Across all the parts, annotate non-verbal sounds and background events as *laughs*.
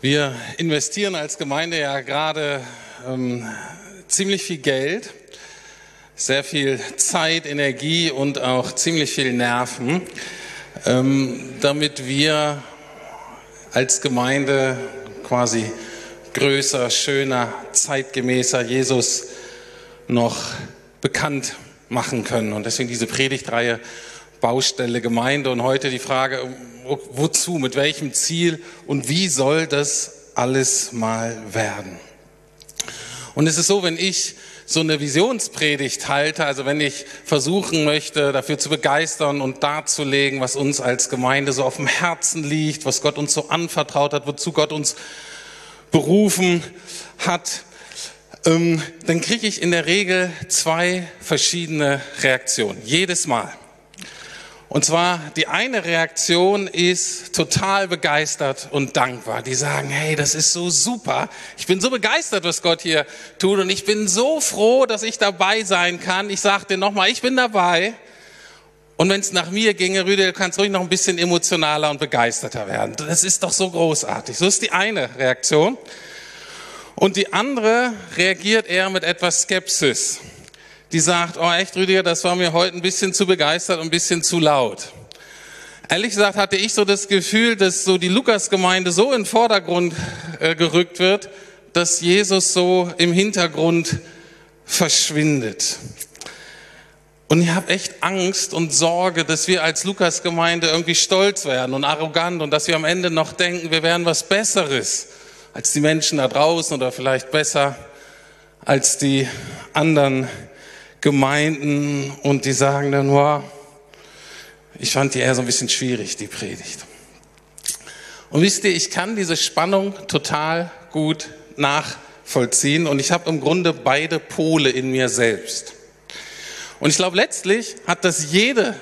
Wir investieren als Gemeinde ja gerade ähm, ziemlich viel Geld, sehr viel Zeit, Energie und auch ziemlich viel Nerven, ähm, damit wir als Gemeinde quasi größer, schöner, zeitgemäßer Jesus noch bekannt machen können. Und deswegen diese Predigtreihe Baustelle Gemeinde und heute die Frage, wozu, mit welchem Ziel und wie soll das alles mal werden? Und es ist so, wenn ich so eine Visionspredigt halte, also wenn ich versuchen möchte, dafür zu begeistern und darzulegen, was uns als Gemeinde so auf dem Herzen liegt, was Gott uns so anvertraut hat, wozu Gott uns berufen hat, ähm, dann kriege ich in der Regel zwei verschiedene Reaktionen, jedes Mal. Und zwar die eine Reaktion ist total begeistert und dankbar. Die sagen, hey, das ist so super. Ich bin so begeistert, was Gott hier tut und ich bin so froh, dass ich dabei sein kann. Ich sage dir nochmal, ich bin dabei. Und wenn es nach mir ginge, Rüde, du kannst ruhig noch ein bisschen emotionaler und begeisterter werden. Das ist doch so großartig. So ist die eine Reaktion. Und die andere reagiert eher mit etwas Skepsis die sagt, oh echt Rüdiger, das war mir heute ein bisschen zu begeistert und ein bisschen zu laut. Ehrlich gesagt hatte ich so das Gefühl, dass so die Lukas-Gemeinde so in den Vordergrund äh, gerückt wird, dass Jesus so im Hintergrund verschwindet. Und ich habe echt Angst und Sorge, dass wir als Lukas-Gemeinde irgendwie stolz werden und arrogant und dass wir am Ende noch denken, wir wären was Besseres als die Menschen da draußen oder vielleicht besser als die anderen Gemeinden und die sagen dann, wow, ich fand die eher so ein bisschen schwierig, die Predigt. Und wisst ihr, ich kann diese Spannung total gut nachvollziehen und ich habe im Grunde beide Pole in mir selbst. Und ich glaube, letztlich hat das jede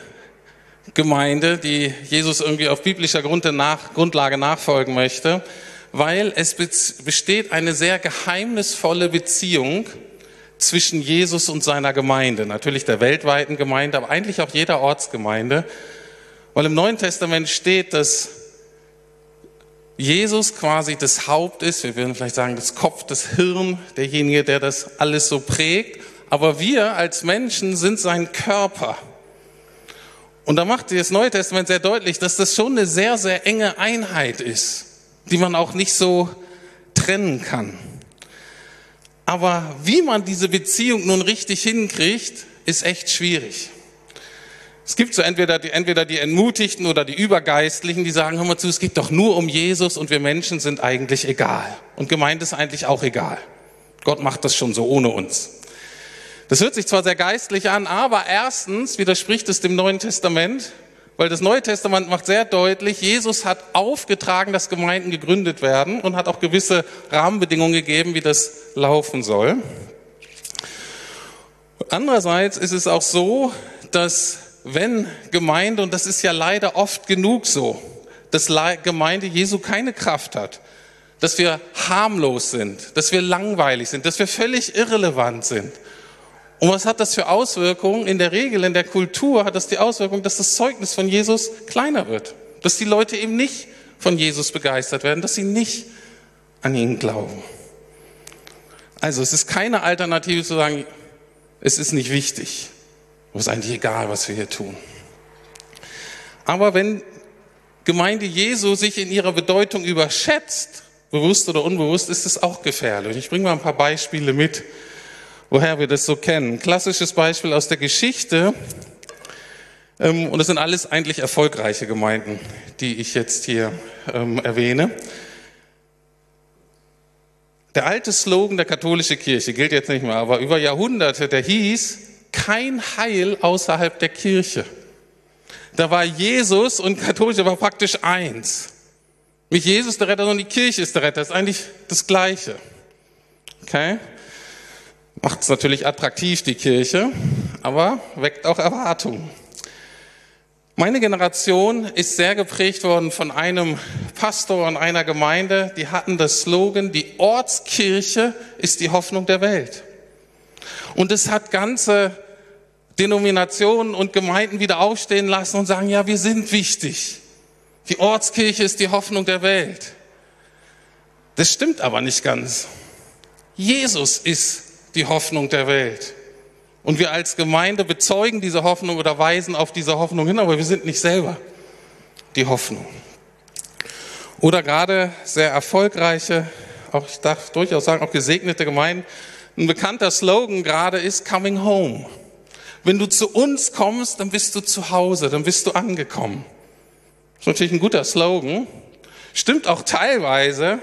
Gemeinde, die Jesus irgendwie auf biblischer Grundlage nachfolgen möchte, weil es besteht eine sehr geheimnisvolle Beziehung zwischen Jesus und seiner Gemeinde, natürlich der weltweiten Gemeinde, aber eigentlich auch jeder Ortsgemeinde, weil im Neuen Testament steht, dass Jesus quasi das Haupt ist, wir würden vielleicht sagen das Kopf, das Hirn, derjenige, der das alles so prägt, aber wir als Menschen sind sein Körper. Und da macht das Neue Testament sehr deutlich, dass das schon eine sehr, sehr enge Einheit ist, die man auch nicht so trennen kann. Aber wie man diese Beziehung nun richtig hinkriegt, ist echt schwierig. Es gibt so entweder die, entweder die Entmutigten oder die Übergeistlichen, die sagen, hör mal zu, es geht doch nur um Jesus und wir Menschen sind eigentlich egal. Und gemeint ist eigentlich auch egal. Gott macht das schon so ohne uns. Das hört sich zwar sehr geistlich an, aber erstens widerspricht es dem Neuen Testament, weil das Neue Testament macht sehr deutlich, Jesus hat aufgetragen, dass Gemeinden gegründet werden und hat auch gewisse Rahmenbedingungen gegeben, wie das laufen soll. Andererseits ist es auch so, dass wenn Gemeinde, und das ist ja leider oft genug so, dass Gemeinde Jesu keine Kraft hat, dass wir harmlos sind, dass wir langweilig sind, dass wir völlig irrelevant sind, und was hat das für Auswirkungen? In der Regel, in der Kultur hat das die Auswirkung, dass das Zeugnis von Jesus kleiner wird. Dass die Leute eben nicht von Jesus begeistert werden, dass sie nicht an ihn glauben. Also es ist keine Alternative zu sagen, es ist nicht wichtig. Es ist eigentlich egal, was wir hier tun. Aber wenn Gemeinde Jesu sich in ihrer Bedeutung überschätzt, bewusst oder unbewusst, ist es auch gefährlich. Ich bringe mal ein paar Beispiele mit woher wir das so kennen. Klassisches Beispiel aus der Geschichte. Ähm, und es sind alles eigentlich erfolgreiche Gemeinden, die ich jetzt hier ähm, erwähne. Der alte Slogan der katholischen Kirche gilt jetzt nicht mehr, aber über Jahrhunderte, der hieß, kein Heil außerhalb der Kirche. Da war Jesus und Katholische war praktisch eins. Nicht Jesus der Retter, sondern die Kirche ist der Retter. Das ist eigentlich das Gleiche. Okay? Macht es natürlich attraktiv, die Kirche, aber weckt auch Erwartungen. Meine Generation ist sehr geprägt worden von einem Pastor und einer Gemeinde, die hatten das Slogan, die Ortskirche ist die Hoffnung der Welt. Und es hat ganze Denominationen und Gemeinden wieder aufstehen lassen und sagen, ja, wir sind wichtig. Die Ortskirche ist die Hoffnung der Welt. Das stimmt aber nicht ganz. Jesus ist die Hoffnung der Welt. Und wir als Gemeinde bezeugen diese Hoffnung oder weisen auf diese Hoffnung hin, aber wir sind nicht selber die Hoffnung. Oder gerade sehr erfolgreiche, auch ich darf durchaus sagen, auch gesegnete Gemeinden. Ein bekannter Slogan gerade ist Coming Home. Wenn du zu uns kommst, dann bist du zu Hause, dann bist du angekommen. Das ist natürlich ein guter Slogan. Stimmt auch teilweise,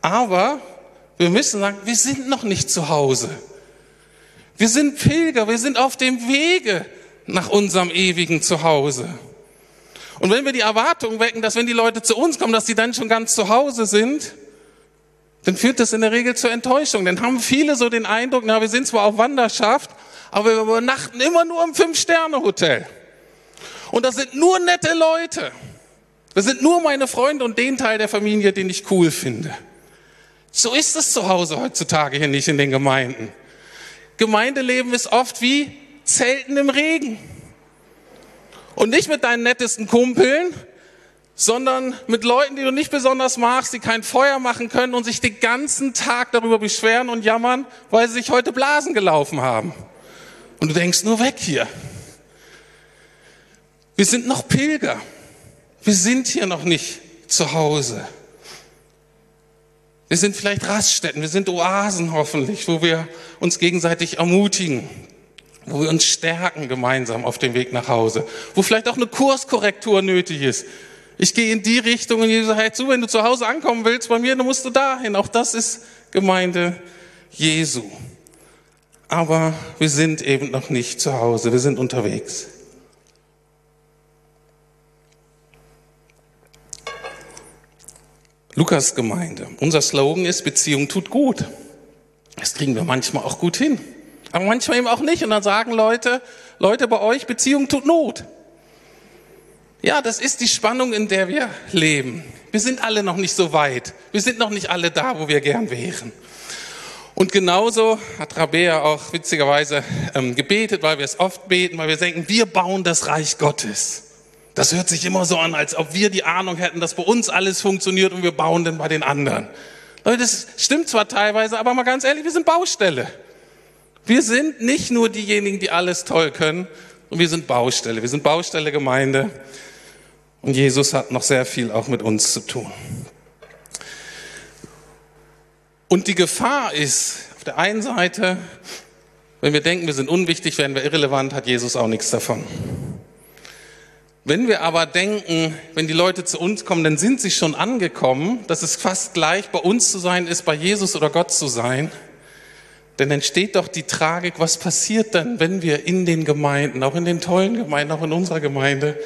aber wir müssen sagen, wir sind noch nicht zu Hause. Wir sind Pilger, wir sind auf dem Wege nach unserem ewigen Zuhause. Und wenn wir die Erwartung wecken, dass wenn die Leute zu uns kommen, dass sie dann schon ganz zu Hause sind, dann führt das in der Regel zur Enttäuschung. Dann haben viele so den Eindruck, na, wir sind zwar auf Wanderschaft, aber wir übernachten immer nur im Fünf-Sterne-Hotel. Und das sind nur nette Leute. Das sind nur meine Freunde und den Teil der Familie, den ich cool finde. So ist es zu Hause heutzutage hier nicht in den Gemeinden. Gemeindeleben ist oft wie Zelten im Regen. Und nicht mit deinen nettesten Kumpeln, sondern mit Leuten, die du nicht besonders magst, die kein Feuer machen können und sich den ganzen Tag darüber beschweren und jammern, weil sie sich heute Blasen gelaufen haben. Und du denkst, nur weg hier. Wir sind noch Pilger. Wir sind hier noch nicht zu Hause. Wir sind vielleicht Raststätten, wir sind Oasen hoffentlich, wo wir uns gegenseitig ermutigen, wo wir uns stärken gemeinsam auf dem Weg nach Hause, wo vielleicht auch eine Kurskorrektur nötig ist. Ich gehe in die Richtung und Jesus sagt, zu, wenn du zu Hause ankommen willst bei mir, dann musst du dahin. Auch das ist Gemeinde Jesu. Aber wir sind eben noch nicht zu Hause, wir sind unterwegs. Lukas Gemeinde. Unser Slogan ist, Beziehung tut gut. Das kriegen wir manchmal auch gut hin. Aber manchmal eben auch nicht. Und dann sagen Leute, Leute bei euch, Beziehung tut Not. Ja, das ist die Spannung, in der wir leben. Wir sind alle noch nicht so weit. Wir sind noch nicht alle da, wo wir gern wären. Und genauso hat Rabea auch witzigerweise ähm, gebetet, weil wir es oft beten, weil wir denken, wir bauen das Reich Gottes. Das hört sich immer so an, als ob wir die Ahnung hätten, dass bei uns alles funktioniert und wir bauen dann bei den anderen. Leute, das stimmt zwar teilweise, aber mal ganz ehrlich, wir sind Baustelle. Wir sind nicht nur diejenigen, die alles toll können, und wir sind Baustelle. Wir sind Baustelle Gemeinde. Und Jesus hat noch sehr viel auch mit uns zu tun. Und die Gefahr ist, auf der einen Seite, wenn wir denken, wir sind unwichtig, werden wir irrelevant, hat Jesus auch nichts davon. Wenn wir aber denken, wenn die Leute zu uns kommen, dann sind sie schon angekommen, dass es fast gleich bei uns zu sein ist, bei Jesus oder Gott zu sein, dann entsteht doch die Tragik, was passiert dann, wenn wir in den Gemeinden, auch in den tollen Gemeinden, auch in unserer Gemeinde,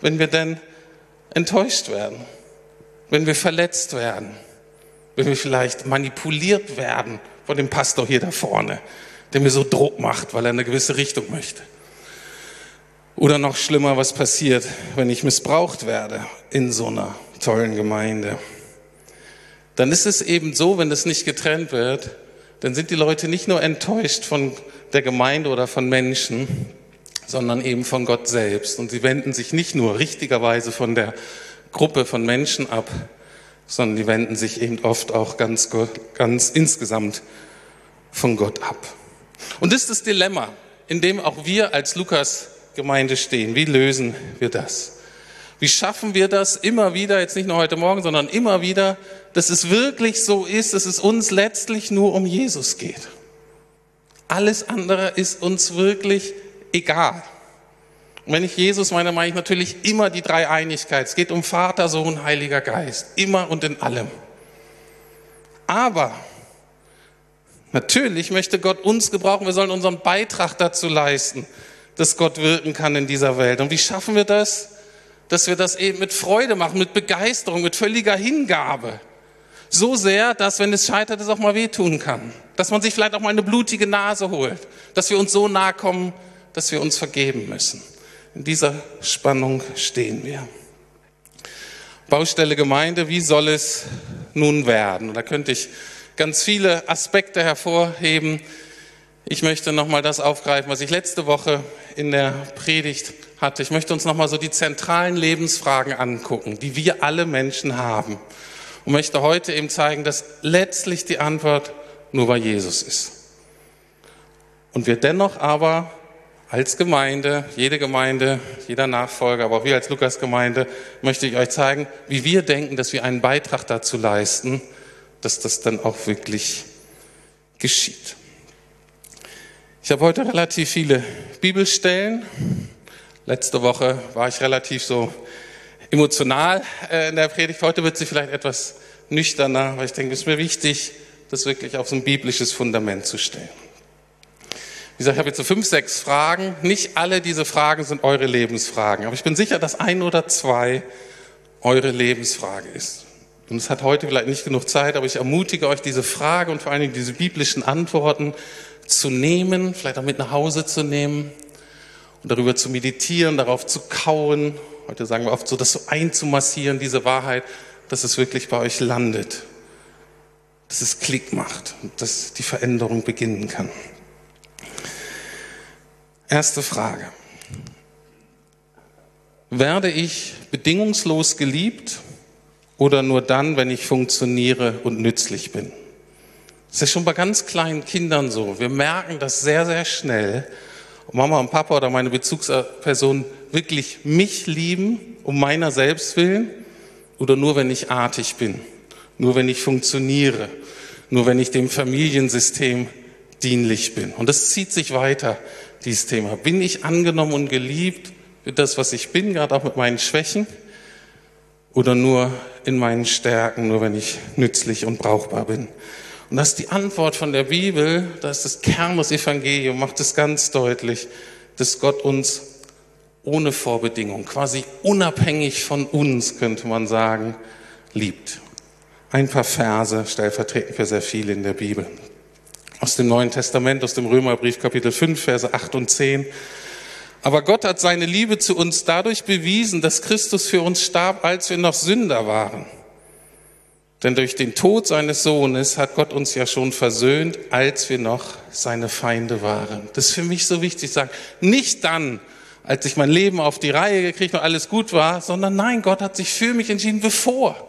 wenn wir dann enttäuscht werden, wenn wir verletzt werden, wenn wir vielleicht manipuliert werden von dem Pastor hier da vorne, der mir so Druck macht, weil er eine gewisse Richtung möchte. Oder noch schlimmer, was passiert, wenn ich missbraucht werde in so einer tollen Gemeinde. Dann ist es eben so, wenn es nicht getrennt wird, dann sind die Leute nicht nur enttäuscht von der Gemeinde oder von Menschen, sondern eben von Gott selbst. Und sie wenden sich nicht nur richtigerweise von der Gruppe von Menschen ab, sondern die wenden sich eben oft auch ganz, ganz insgesamt von Gott ab. Und das ist das Dilemma, in dem auch wir als Lukas Gemeinde stehen? Wie lösen wir das? Wie schaffen wir das immer wieder, jetzt nicht nur heute Morgen, sondern immer wieder, dass es wirklich so ist, dass es uns letztlich nur um Jesus geht? Alles andere ist uns wirklich egal. Und wenn ich Jesus meine, meine ich natürlich immer die Dreieinigkeit. Es geht um Vater, Sohn, Heiliger Geist. Immer und in allem. Aber natürlich möchte Gott uns gebrauchen. Wir sollen unseren Beitrag dazu leisten, dass Gott wirken kann in dieser Welt. Und wie schaffen wir das? Dass wir das eben mit Freude machen, mit Begeisterung, mit völliger Hingabe. So sehr, dass wenn es scheitert, es auch mal wehtun kann. Dass man sich vielleicht auch mal eine blutige Nase holt. Dass wir uns so nahe kommen, dass wir uns vergeben müssen. In dieser Spannung stehen wir. Baustelle Gemeinde, wie soll es nun werden? Da könnte ich ganz viele Aspekte hervorheben, Ich möchte nochmal das aufgreifen, was ich letzte Woche in der Predigt hatte. Ich möchte uns nochmal so die zentralen Lebensfragen angucken, die wir alle Menschen haben. Und möchte heute eben zeigen, dass letztlich die Antwort nur bei Jesus ist. Und wir dennoch aber als Gemeinde, jede Gemeinde, jeder Nachfolger, aber auch wir als Lukas-Gemeinde, möchte ich euch zeigen, wie wir denken, dass wir einen Beitrag dazu leisten, dass das dann auch wirklich geschieht. Ich habe heute relativ viele Bibelstellen. Letzte Woche war ich relativ so emotional äh, in der Predigt. Heute wird sie vielleicht etwas nüchterner, weil ich denke, es ist mir wichtig, das wirklich auf so ein biblisches Fundament zu stellen. Wie gesagt, ich habe jetzt so fünf, sechs Fragen. Nicht alle diese Fragen sind eure Lebensfragen, aber ich bin sicher, dass ein oder zwei eure Lebensfrage ist. Und es hat heute vielleicht nicht genug Zeit, aber ich ermutige euch, diese Frage und vor allen Dingen diese biblischen Antworten zu nehmen, vielleicht auch mit nach Hause zu nehmen und darüber zu meditieren, darauf zu kauen. Heute sagen wir oft so, das so einzumassieren, diese Wahrheit, dass es wirklich bei euch landet, dass es Klick macht dass die Veränderung beginnen kann. Erste Frage. Werde ich bedingungslos geliebt oder nur dann, wenn ich funktioniere und nützlich bin? Das ist schon bei ganz kleinen Kindern so. Wir merken das sehr, sehr schnell. Ob Mama und Papa oder meine Bezugsperson wirklich mich lieben, um meiner selbst willen, oder nur wenn ich artig bin, nur wenn ich funktioniere, nur wenn ich dem Familiensystem dienlich bin. Und das zieht sich weiter dieses Thema. Bin ich angenommen und geliebt für das, was ich bin, gerade auch mit meinen Schwächen? Oder nur in meinen Stärken, nur wenn ich nützlich und brauchbar bin? Und das ist die Antwort von der Bibel, das ist das Kern des Evangeliums, macht es ganz deutlich, dass Gott uns ohne Vorbedingung, quasi unabhängig von uns, könnte man sagen, liebt. Ein paar Verse stellvertretend für sehr viele in der Bibel aus dem Neuen Testament, aus dem Römerbrief Kapitel 5, Verse 8 und 10. Aber Gott hat seine Liebe zu uns dadurch bewiesen, dass Christus für uns starb, als wir noch Sünder waren. Denn durch den Tod seines Sohnes hat Gott uns ja schon versöhnt, als wir noch seine Feinde waren. Das ist für mich so wichtig, sagen, nicht dann, als ich mein Leben auf die Reihe gekriegt und alles gut war, sondern nein, Gott hat sich für mich entschieden, bevor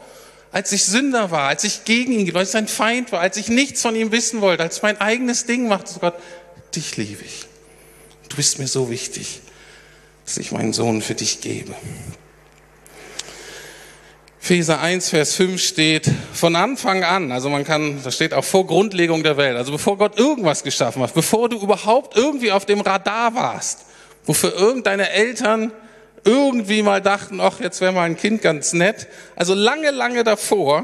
als ich Sünder war, als ich gegen ihn, als ich sein Feind war, als ich nichts von ihm wissen wollte, als ich mein eigenes Ding machte, so Gott, dich liebe ich. Du bist mir so wichtig, dass ich meinen Sohn für dich gebe. Epheser 1, Vers 5 steht, von Anfang an, also man kann, da steht auch vor Grundlegung der Welt, also bevor Gott irgendwas geschaffen hat, bevor du überhaupt irgendwie auf dem Radar warst, wofür irgendeine Eltern irgendwie mal dachten, ach, jetzt wäre mal ein Kind ganz nett. Also lange, lange davor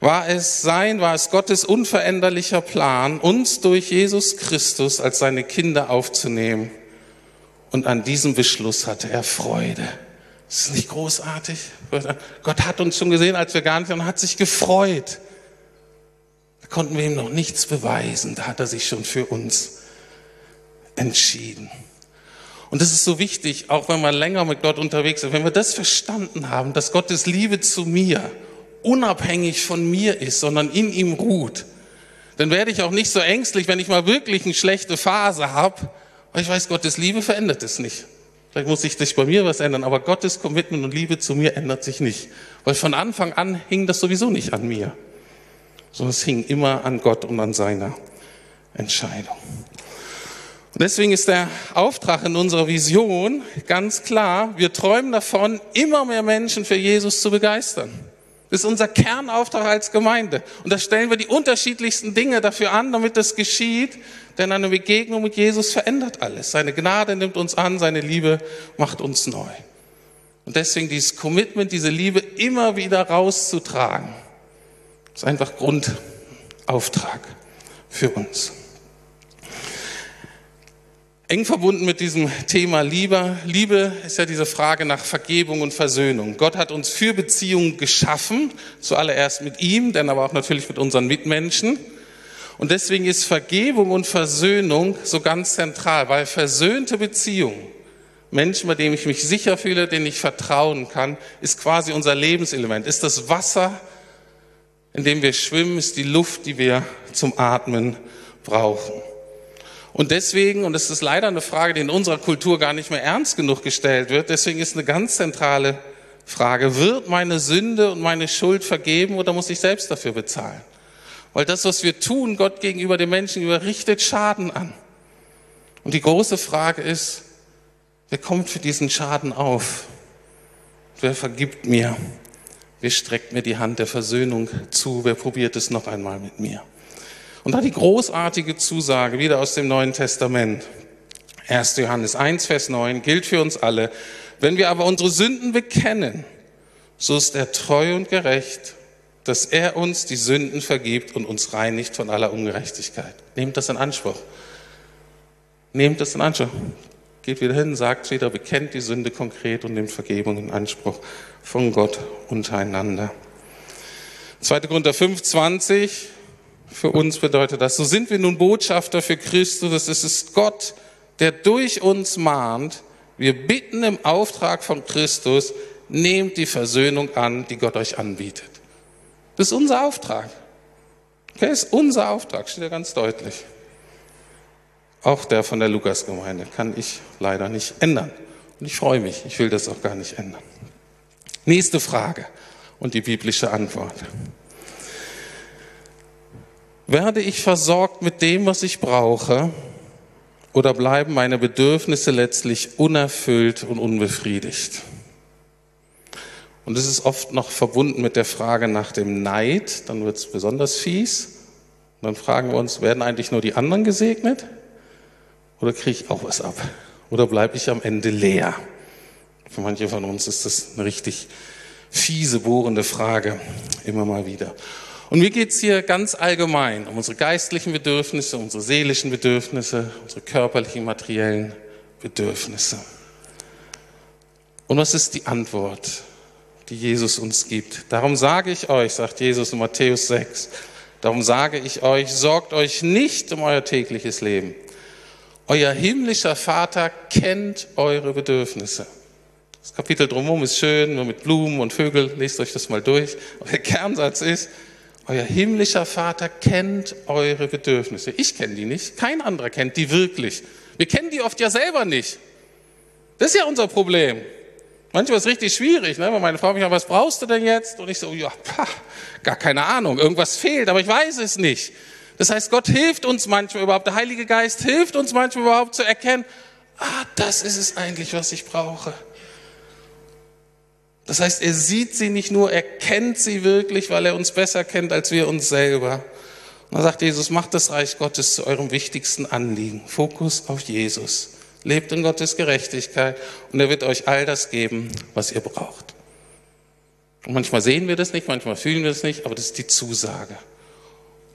war es sein, war es Gottes unveränderlicher Plan, uns durch Jesus Christus als seine Kinder aufzunehmen. Und an diesem Beschluss hatte er Freude. Ist das nicht großartig? Gott hat uns schon gesehen, als wir gar nicht, und hat sich gefreut. Da konnten wir ihm noch nichts beweisen. Da hat er sich schon für uns entschieden. Und das ist so wichtig, auch wenn man länger mit Gott unterwegs ist, wenn wir das verstanden haben, dass Gottes Liebe zu mir unabhängig von mir ist, sondern in ihm ruht, dann werde ich auch nicht so ängstlich, wenn ich mal wirklich eine schlechte Phase habe, weil ich weiß, Gottes Liebe verändert es nicht. Vielleicht muss sich das bei mir was ändern, aber Gottes Commitment und Liebe zu mir ändert sich nicht. Weil von Anfang an hing das sowieso nicht an mir, sondern es hing immer an Gott und an seiner Entscheidung. Und deswegen ist der Auftrag in unserer Vision ganz klar, wir träumen davon, immer mehr Menschen für Jesus zu begeistern. Das ist unser Kernauftrag als Gemeinde. Und da stellen wir die unterschiedlichsten Dinge dafür an, damit das geschieht. Denn eine Begegnung mit Jesus verändert alles. Seine Gnade nimmt uns an, seine Liebe macht uns neu. Und deswegen dieses Commitment, diese Liebe immer wieder rauszutragen, ist einfach Grundauftrag für uns. Eng verbunden mit diesem Thema Liebe. Liebe ist ja diese Frage nach Vergebung und Versöhnung. Gott hat uns für Beziehungen geschaffen, zuallererst mit ihm, dann aber auch natürlich mit unseren Mitmenschen. Und deswegen ist Vergebung und Versöhnung so ganz zentral, weil versöhnte Beziehungen, Menschen, bei denen ich mich sicher fühle, denen ich vertrauen kann, ist quasi unser Lebenselement, ist das Wasser, in dem wir schwimmen, ist die Luft, die wir zum Atmen brauchen. Und deswegen, und das ist leider eine Frage, die in unserer Kultur gar nicht mehr ernst genug gestellt wird, deswegen ist eine ganz zentrale Frage, wird meine Sünde und meine Schuld vergeben oder muss ich selbst dafür bezahlen? Weil das, was wir tun, Gott gegenüber den Menschen überrichtet Schaden an. Und die große Frage ist, wer kommt für diesen Schaden auf? Wer vergibt mir? Wer streckt mir die Hand der Versöhnung zu? Wer probiert es noch einmal mit mir? Und da die großartige Zusage wieder aus dem Neuen Testament. 1. Johannes 1, Vers 9 gilt für uns alle. Wenn wir aber unsere Sünden bekennen, so ist er treu und gerecht, dass er uns die Sünden vergibt und uns reinigt von aller Ungerechtigkeit. Nehmt das in Anspruch. Nehmt das in Anspruch. Geht wieder hin, sagt wieder, bekennt die Sünde konkret und nimmt Vergebung in Anspruch von Gott untereinander. 2. Korinther 5, 20 für uns bedeutet das. So sind wir nun Botschafter für Christus. Es ist Gott, der durch uns mahnt. Wir bitten im Auftrag von Christus, nehmt die Versöhnung an, die Gott euch anbietet. Das ist unser Auftrag. Okay, das ist unser Auftrag, steht ja ganz deutlich. Auch der von der Lukasgemeinde kann ich leider nicht ändern. Und ich freue mich, ich will das auch gar nicht ändern. Nächste Frage und die biblische Antwort. Werde ich versorgt mit dem, was ich brauche, oder bleiben meine Bedürfnisse letztlich unerfüllt und unbefriedigt? Und es ist oft noch verbunden mit der Frage nach dem Neid, dann wird es besonders fies. Und dann fragen wir uns, werden eigentlich nur die anderen gesegnet? Oder kriege ich auch was ab? Oder bleibe ich am Ende leer? Für manche von uns ist das eine richtig fiese, bohrende Frage, immer mal wieder. Und mir geht es hier ganz allgemein um unsere geistlichen Bedürfnisse, unsere seelischen Bedürfnisse, unsere körperlichen, materiellen Bedürfnisse. Und was ist die Antwort, die Jesus uns gibt? Darum sage ich euch, sagt Jesus in Matthäus 6, darum sage ich euch, sorgt euch nicht um euer tägliches Leben. Euer himmlischer Vater kennt eure Bedürfnisse. Das Kapitel drumherum ist schön, nur mit Blumen und Vögeln, lest euch das mal durch. Aber der Kernsatz ist, euer himmlischer Vater kennt eure Bedürfnisse. Ich kenne die nicht, kein anderer kennt die wirklich. Wir kennen die oft ja selber nicht. Das ist ja unser Problem. Manchmal ist es richtig schwierig, ne? wenn meine Frau mich sagt, was brauchst du denn jetzt? Und ich so, ja, pah, gar keine Ahnung, irgendwas fehlt, aber ich weiß es nicht. Das heißt, Gott hilft uns manchmal überhaupt, der Heilige Geist hilft uns manchmal überhaupt zu erkennen, ah, das ist es eigentlich, was ich brauche. Das heißt, er sieht sie nicht nur, er kennt sie wirklich, weil er uns besser kennt als wir uns selber. Und dann sagt Jesus, macht das Reich Gottes zu eurem wichtigsten Anliegen. Fokus auf Jesus. Lebt in Gottes Gerechtigkeit und er wird euch all das geben, was ihr braucht. Und manchmal sehen wir das nicht, manchmal fühlen wir das nicht, aber das ist die Zusage.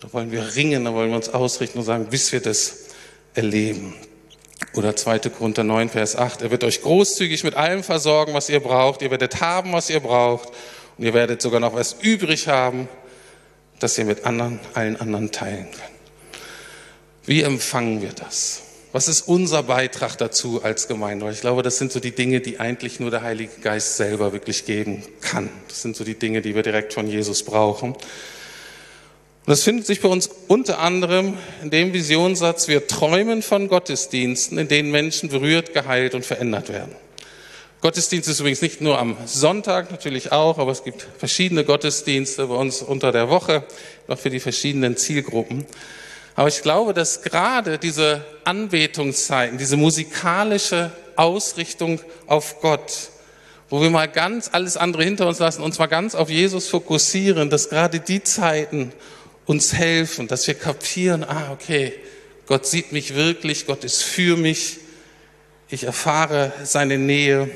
Da wollen wir ringen, da wollen wir uns ausrichten und sagen, bis wir das erleben. Oder 2. Korinther 9, Vers 8. Er wird euch großzügig mit allem versorgen, was ihr braucht. Ihr werdet haben, was ihr braucht. Und ihr werdet sogar noch was übrig haben, das ihr mit anderen, allen anderen teilen könnt. Wie empfangen wir das? Was ist unser Beitrag dazu als Gemeinde? ich glaube, das sind so die Dinge, die eigentlich nur der Heilige Geist selber wirklich geben kann. Das sind so die Dinge, die wir direkt von Jesus brauchen. Und das findet sich bei uns unter anderem in dem Visionssatz, wir träumen von Gottesdiensten, in denen Menschen berührt, geheilt und verändert werden. Gottesdienst ist übrigens nicht nur am Sonntag, natürlich auch, aber es gibt verschiedene Gottesdienste bei uns unter der Woche, noch für die verschiedenen Zielgruppen. Aber ich glaube, dass gerade diese Anbetungszeiten, diese musikalische Ausrichtung auf Gott, wo wir mal ganz alles andere hinter uns lassen, uns mal ganz auf Jesus fokussieren, dass gerade die Zeiten uns helfen, dass wir kapieren, ah, okay, Gott sieht mich wirklich, Gott ist für mich, ich erfahre seine Nähe,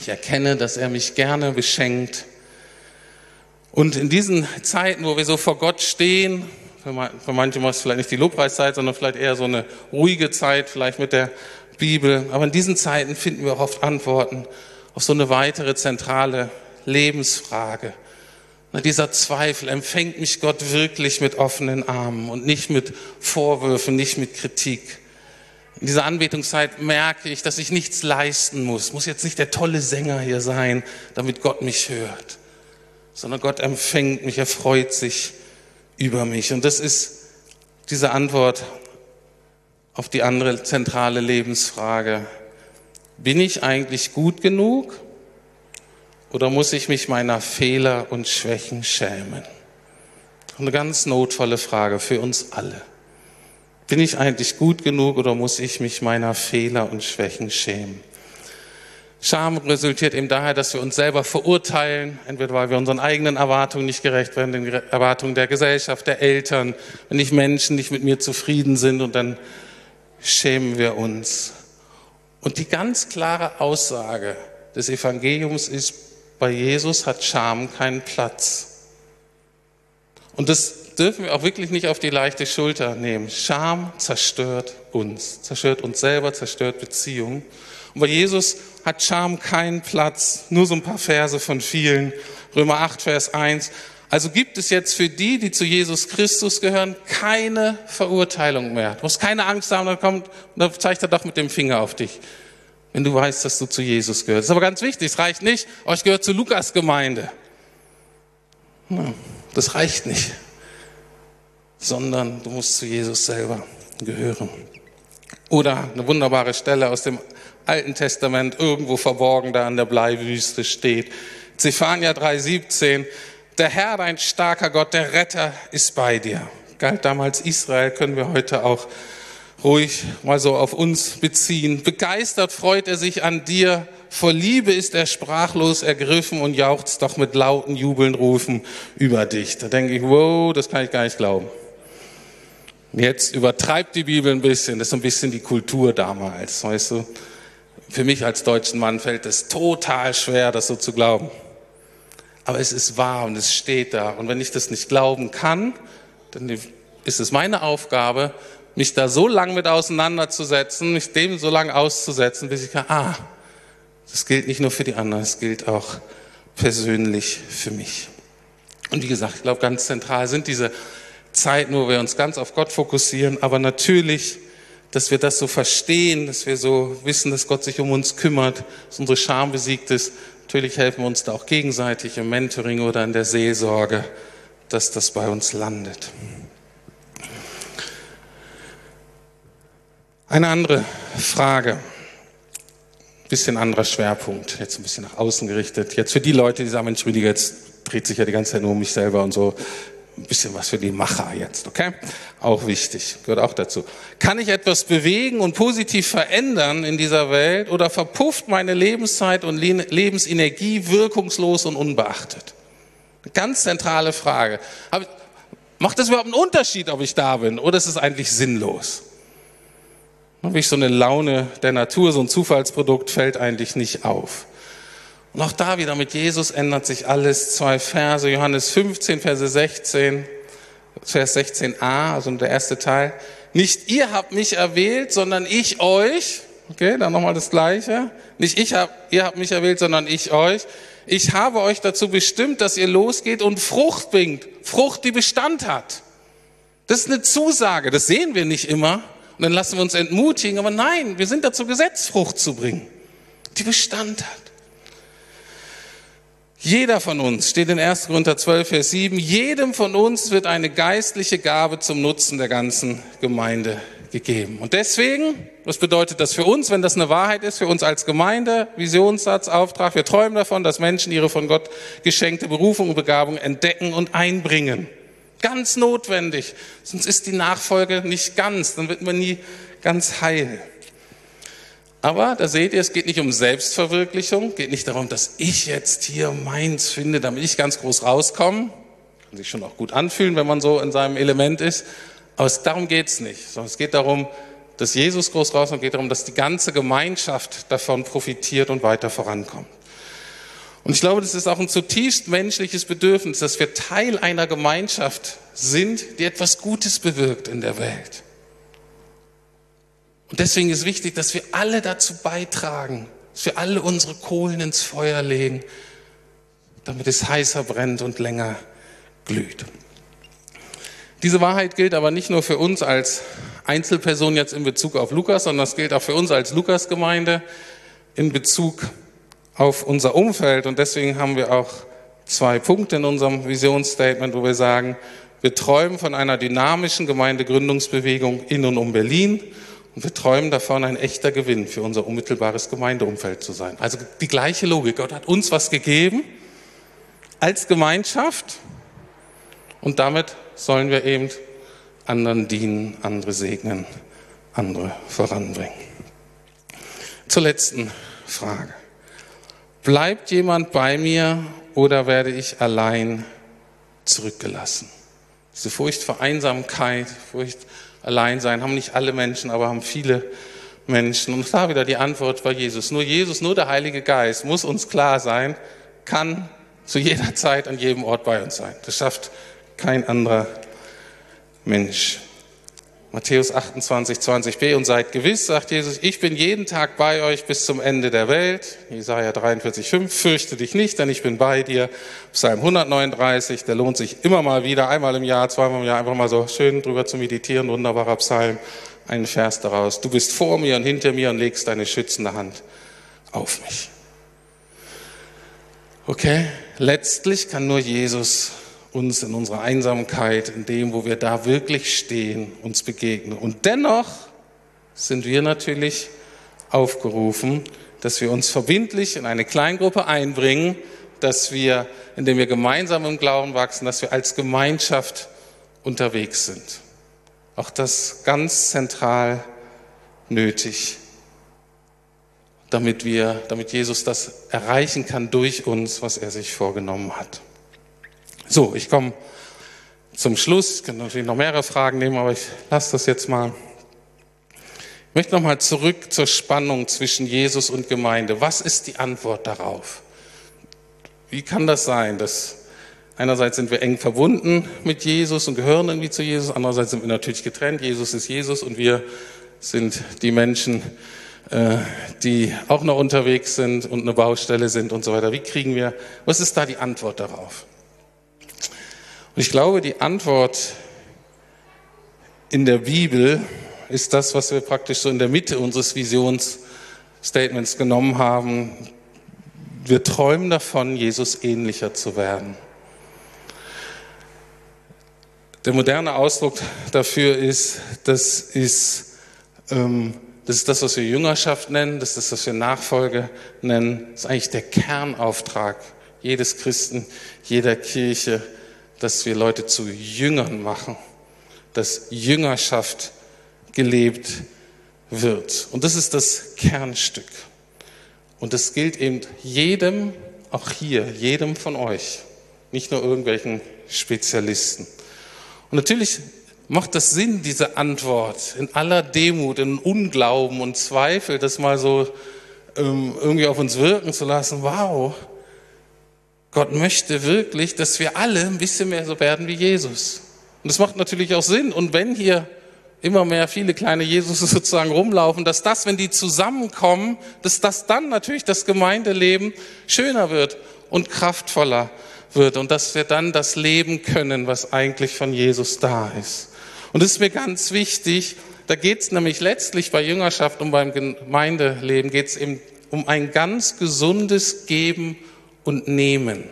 ich erkenne, dass er mich gerne beschenkt. Und in diesen Zeiten, wo wir so vor Gott stehen, für manche war es vielleicht nicht die Lobpreiszeit, sondern vielleicht eher so eine ruhige Zeit, vielleicht mit der Bibel. Aber in diesen Zeiten finden wir auch oft Antworten auf so eine weitere zentrale Lebensfrage. Dieser Zweifel, empfängt mich Gott wirklich mit offenen Armen und nicht mit Vorwürfen, nicht mit Kritik. In dieser Anbetungszeit merke ich, dass ich nichts leisten muss. Muss jetzt nicht der tolle Sänger hier sein, damit Gott mich hört, sondern Gott empfängt mich, er freut sich über mich. Und das ist diese Antwort auf die andere zentrale Lebensfrage. Bin ich eigentlich gut genug oder muss ich mich meiner Fehler und Schwächen schämen? Eine ganz notvolle Frage für uns alle. Bin ich eigentlich gut genug oder muss ich mich meiner Fehler und Schwächen schämen? Scham resultiert eben daher, dass wir uns selber verurteilen, entweder weil wir unseren eigenen Erwartungen nicht gerecht werden, den Erwartungen der Gesellschaft, der Eltern, wenn nicht Menschen nicht mit mir zufrieden sind und dann schämen wir uns. Und die ganz klare Aussage des Evangeliums ist, bei Jesus hat Scham keinen Platz. Und das dürfen wir auch wirklich nicht auf die leichte Schulter nehmen. Scham zerstört uns, zerstört uns selber, zerstört Beziehungen. Und bei Jesus hat Scham keinen Platz. Nur so ein paar Verse von vielen. Römer 8, Vers 1. Also gibt es jetzt für die, die zu Jesus Christus gehören, keine Verurteilung mehr. Du musst keine Angst haben, dann kommt, dann zeigt er doch mit dem Finger auf dich, wenn du weißt, dass du zu Jesus gehörst. Das ist aber ganz wichtig, es reicht nicht, oh, ich gehöre zur Lukas Gemeinde. Das reicht nicht, sondern du musst zu Jesus selber gehören. Oder eine wunderbare Stelle aus dem Alten Testament, irgendwo verborgen da an der Bleiwüste steht. Zephania 3,17 der Herr, dein starker Gott, der Retter ist bei dir. Galt damals Israel, können wir heute auch ruhig mal so auf uns beziehen. Begeistert freut er sich an dir. Vor Liebe ist er sprachlos ergriffen und jauchzt doch mit lauten Jubeln rufen über dich. Da denke ich, wow, das kann ich gar nicht glauben. Jetzt übertreibt die Bibel ein bisschen. Das ist ein bisschen die Kultur damals, weißt du. Für mich als deutschen Mann fällt es total schwer, das so zu glauben aber es ist wahr und es steht da. Und wenn ich das nicht glauben kann, dann ist es meine Aufgabe, mich da so lang mit auseinanderzusetzen, mich dem so lange auszusetzen, bis ich kann, ah, das gilt nicht nur für die anderen, es gilt auch persönlich für mich. Und wie gesagt, ich glaube, ganz zentral sind diese Zeiten, wo wir uns ganz auf Gott fokussieren, aber natürlich, dass wir das so verstehen, dass wir so wissen, dass Gott sich um uns kümmert, dass unsere Scham besiegt ist, Natürlich helfen wir uns da auch gegenseitig im Mentoring oder in der Seelsorge, dass das bei uns landet. Eine andere Frage, bisschen anderer Schwerpunkt, jetzt ein bisschen nach außen gerichtet. Jetzt für die Leute, die sagen, Mensch, jetzt dreht sich ja die ganze Zeit nur um mich selber und so ein bisschen was für die Macher jetzt, okay? Auch wichtig, gehört auch dazu. Kann ich etwas bewegen und positiv verändern in dieser Welt oder verpufft meine Lebenszeit und Lebensenergie wirkungslos und unbeachtet? Eine ganz zentrale Frage. Macht das überhaupt einen Unterschied, ob ich da bin oder ist es eigentlich sinnlos? Habe ich so eine Laune der Natur, so ein Zufallsprodukt fällt eigentlich nicht auf. Und auch da wieder mit Jesus ändert sich alles. Zwei Verse, Johannes 15, Verse 16, Vers 16a, also der erste Teil. Nicht ihr habt mich erwählt, sondern ich euch. Okay, dann nochmal das Gleiche. Nicht ich hab, ihr habt mich erwählt, sondern ich euch. Ich habe euch dazu bestimmt, dass ihr losgeht und Frucht bringt. Frucht, die Bestand hat. Das ist eine Zusage. Das sehen wir nicht immer. Und dann lassen wir uns entmutigen. Aber nein, wir sind dazu gesetzt, Frucht zu bringen, die Bestand hat. Jeder von uns, steht in 1. Korinther 12, Vers 7, jedem von uns wird eine geistliche Gabe zum Nutzen der ganzen Gemeinde gegeben. Und deswegen, was bedeutet das für uns, wenn das eine Wahrheit ist, für uns als Gemeinde, Visionssatz, Auftrag, wir träumen davon, dass Menschen ihre von Gott geschenkte Berufung und Begabung entdecken und einbringen. Ganz notwendig, sonst ist die Nachfolge nicht ganz, dann wird man nie ganz heil. Aber da seht ihr, es geht nicht um Selbstverwirklichung, geht nicht darum, dass ich jetzt hier meins finde, damit ich ganz groß rauskomme. Kann sich schon auch gut anfühlen, wenn man so in seinem Element ist. Aber es, darum geht's nicht, sondern es geht darum, dass Jesus groß rauskommt, geht darum, dass die ganze Gemeinschaft davon profitiert und weiter vorankommt. Und ich glaube, das ist auch ein zutiefst menschliches Bedürfnis, dass wir Teil einer Gemeinschaft sind, die etwas Gutes bewirkt in der Welt. Und deswegen ist wichtig, dass wir alle dazu beitragen, dass wir alle unsere Kohlen ins Feuer legen, damit es heißer brennt und länger glüht. Diese Wahrheit gilt aber nicht nur für uns als Einzelperson jetzt in Bezug auf Lukas, sondern es gilt auch für uns als Lukas-Gemeinde in Bezug auf unser Umfeld. Und deswegen haben wir auch zwei Punkte in unserem Visionsstatement, wo wir sagen, Wir träumen von einer dynamischen Gemeindegründungsbewegung in und um Berlin. Und wir träumen davon, ein echter Gewinn für unser unmittelbares Gemeindeumfeld zu sein. Also die gleiche Logik. Gott hat uns was gegeben als Gemeinschaft und damit sollen wir eben anderen dienen, andere segnen, andere voranbringen. Zur letzten Frage. Bleibt jemand bei mir oder werde ich allein zurückgelassen? Diese Furcht vor Einsamkeit, Furcht Alleinsein haben nicht alle Menschen, aber haben viele Menschen. Und da wieder die Antwort bei Jesus. Nur Jesus, nur der Heilige Geist muss uns klar sein, kann zu jeder Zeit an jedem Ort bei uns sein. Das schafft kein anderer Mensch. Matthäus 28, 20b und seid gewiss, sagt Jesus, ich bin jeden Tag bei euch bis zum Ende der Welt. Jesaja 43, 5, fürchte dich nicht, denn ich bin bei dir. Psalm 139, der lohnt sich immer mal wieder, einmal im Jahr, zweimal im Jahr, einfach mal so schön drüber zu meditieren, wunderbarer Psalm, einen Vers daraus. Du bist vor mir und hinter mir und legst deine schützende Hand auf mich. Okay, letztlich kann nur Jesus uns in unserer Einsamkeit, in dem, wo wir da wirklich stehen, uns begegnen. Und dennoch sind wir natürlich aufgerufen, dass wir uns verbindlich in eine Kleingruppe einbringen, dass wir, indem wir gemeinsam im Glauben wachsen, dass wir als Gemeinschaft unterwegs sind. Auch das ganz zentral nötig, damit wir, damit Jesus das erreichen kann durch uns, was er sich vorgenommen hat. So, ich komme zum Schluss. Ich kann natürlich noch mehrere Fragen nehmen, aber ich lasse das jetzt mal. Ich möchte nochmal zurück zur Spannung zwischen Jesus und Gemeinde. Was ist die Antwort darauf? Wie kann das sein, dass einerseits sind wir eng verbunden mit Jesus und gehören irgendwie zu Jesus, andererseits sind wir natürlich getrennt. Jesus ist Jesus und wir sind die Menschen, äh, die auch noch unterwegs sind und eine Baustelle sind und so weiter. Wie kriegen wir, was ist da die Antwort darauf? Und ich glaube, die Antwort in der Bibel ist das, was wir praktisch so in der Mitte unseres Visionsstatements genommen haben. Wir träumen davon, Jesus ähnlicher zu werden. Der moderne Ausdruck dafür ist, das ist, ähm, das ist das, was wir Jüngerschaft nennen, das ist das, was wir Nachfolge nennen. Das ist eigentlich der Kernauftrag jedes Christen, jeder Kirche, dass wir Leute zu Jüngern machen, dass Jüngerschaft gelebt wird. Und das ist das Kernstück. Und das gilt eben jedem, auch hier, jedem von euch, nicht nur irgendwelchen Spezialisten. Und natürlich macht das Sinn, diese Antwort in aller Demut, in Unglauben und Zweifel, das mal so ähm, irgendwie auf uns wirken zu lassen. Wow, Gott möchte wirklich, dass wir alle ein bisschen mehr so werden wie Jesus. Und das macht natürlich auch Sinn. Und wenn hier immer mehr viele kleine Jesus *laughs* sozusagen rumlaufen, dass das, wenn die zusammenkommen, dass das dann natürlich das Gemeindeleben schöner wird und kraftvoller wird und dass wir dann das leben können, was eigentlich von Jesus da ist. Und das ist mir ganz wichtig. Da geht es nämlich letztlich bei Jüngerschaft und beim Gemeindeleben geht es eben um ein ganz gesundes Geben und nehmen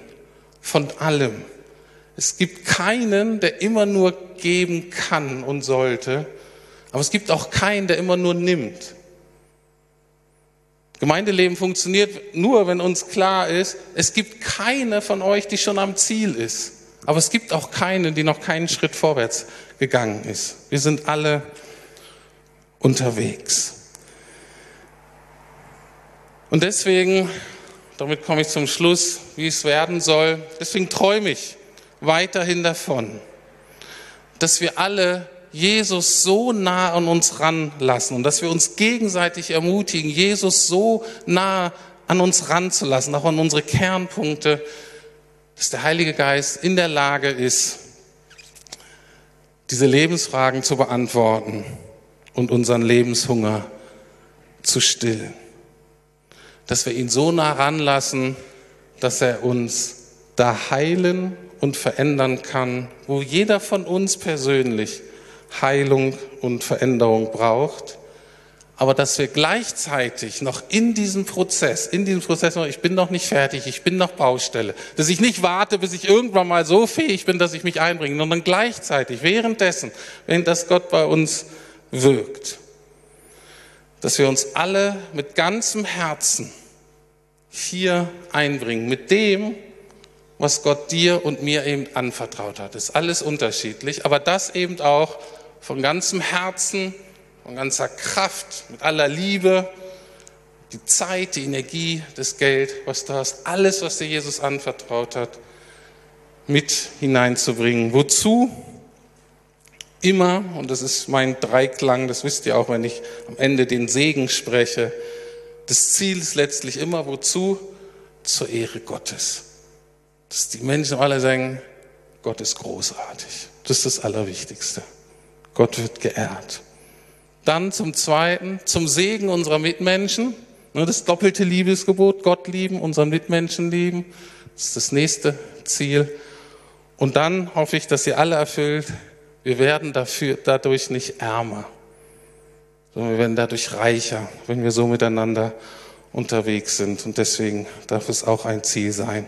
von allem. Es gibt keinen, der immer nur geben kann und sollte, aber es gibt auch keinen, der immer nur nimmt. Gemeindeleben funktioniert nur, wenn uns klar ist, es gibt keine von euch, die schon am Ziel ist. Aber es gibt auch keine, die noch keinen Schritt vorwärts gegangen ist. Wir sind alle unterwegs. Und deswegen damit komme ich zum Schluss, wie es werden soll. Deswegen träume ich weiterhin davon, dass wir alle Jesus so nah an uns ranlassen und dass wir uns gegenseitig ermutigen, Jesus so nah an uns ranzulassen, auch an unsere Kernpunkte, dass der Heilige Geist in der Lage ist, diese Lebensfragen zu beantworten und unseren Lebenshunger zu stillen dass wir ihn so nah ranlassen, dass er uns da heilen und verändern kann, wo jeder von uns persönlich Heilung und Veränderung braucht, aber dass wir gleichzeitig noch in diesem Prozess, in diesem Prozess noch, ich bin noch nicht fertig, ich bin noch Baustelle, dass ich nicht warte, bis ich irgendwann mal so fähig bin, dass ich mich einbringe, sondern gleichzeitig, währenddessen, wenn das Gott bei uns wirkt, dass wir uns alle mit ganzem Herzen hier einbringen, mit dem, was Gott dir und mir eben anvertraut hat. Ist alles unterschiedlich, aber das eben auch von ganzem Herzen, von ganzer Kraft, mit aller Liebe, die Zeit, die Energie, das Geld, was du hast, alles, was dir Jesus anvertraut hat, mit hineinzubringen. Wozu? Immer, und das ist mein Dreiklang, das wisst ihr auch, wenn ich am Ende den Segen spreche, das Ziel ist letztlich immer, wozu? Zur Ehre Gottes. Dass die Menschen alle sagen, Gott ist großartig. Das ist das Allerwichtigste. Gott wird geehrt. Dann zum Zweiten, zum Segen unserer Mitmenschen. Ne, das doppelte Liebesgebot, Gott lieben, unseren Mitmenschen lieben. Das ist das nächste Ziel. Und dann hoffe ich, dass ihr alle erfüllt, wir werden dafür, dadurch nicht ärmer, sondern wir werden dadurch reicher, wenn wir so miteinander unterwegs sind. Und deswegen darf es auch ein Ziel sein.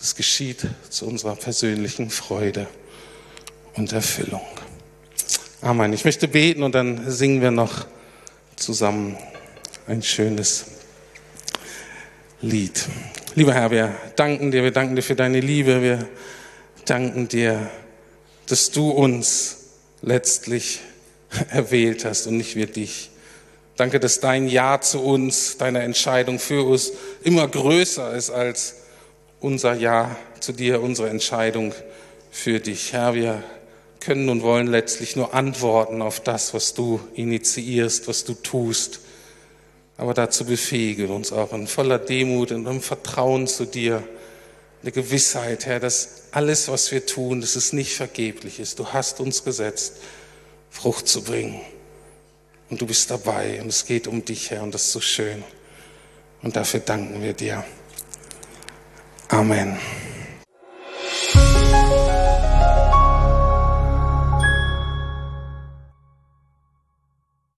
Es geschieht zu unserer persönlichen Freude und Erfüllung. Amen. Ich möchte beten und dann singen wir noch zusammen ein schönes Lied. Lieber Herr, wir danken dir, wir danken dir für deine Liebe, wir danken dir, dass du uns letztlich *laughs* erwählt hast und nicht wir dich. Danke, dass dein Ja zu uns, deine Entscheidung für uns immer größer ist als unser Ja zu dir, unsere Entscheidung für dich. Herr, wir können und wollen letztlich nur antworten auf das, was du initiierst, was du tust. Aber dazu befähige uns auch in voller Demut und im Vertrauen zu dir, eine Gewissheit, Herr, dass alles, was wir tun, dass es nicht vergeblich ist. Du hast uns gesetzt, Frucht zu bringen. Und du bist dabei und es geht um dich, Herr, und das ist so schön. Und dafür danken wir dir. Amen.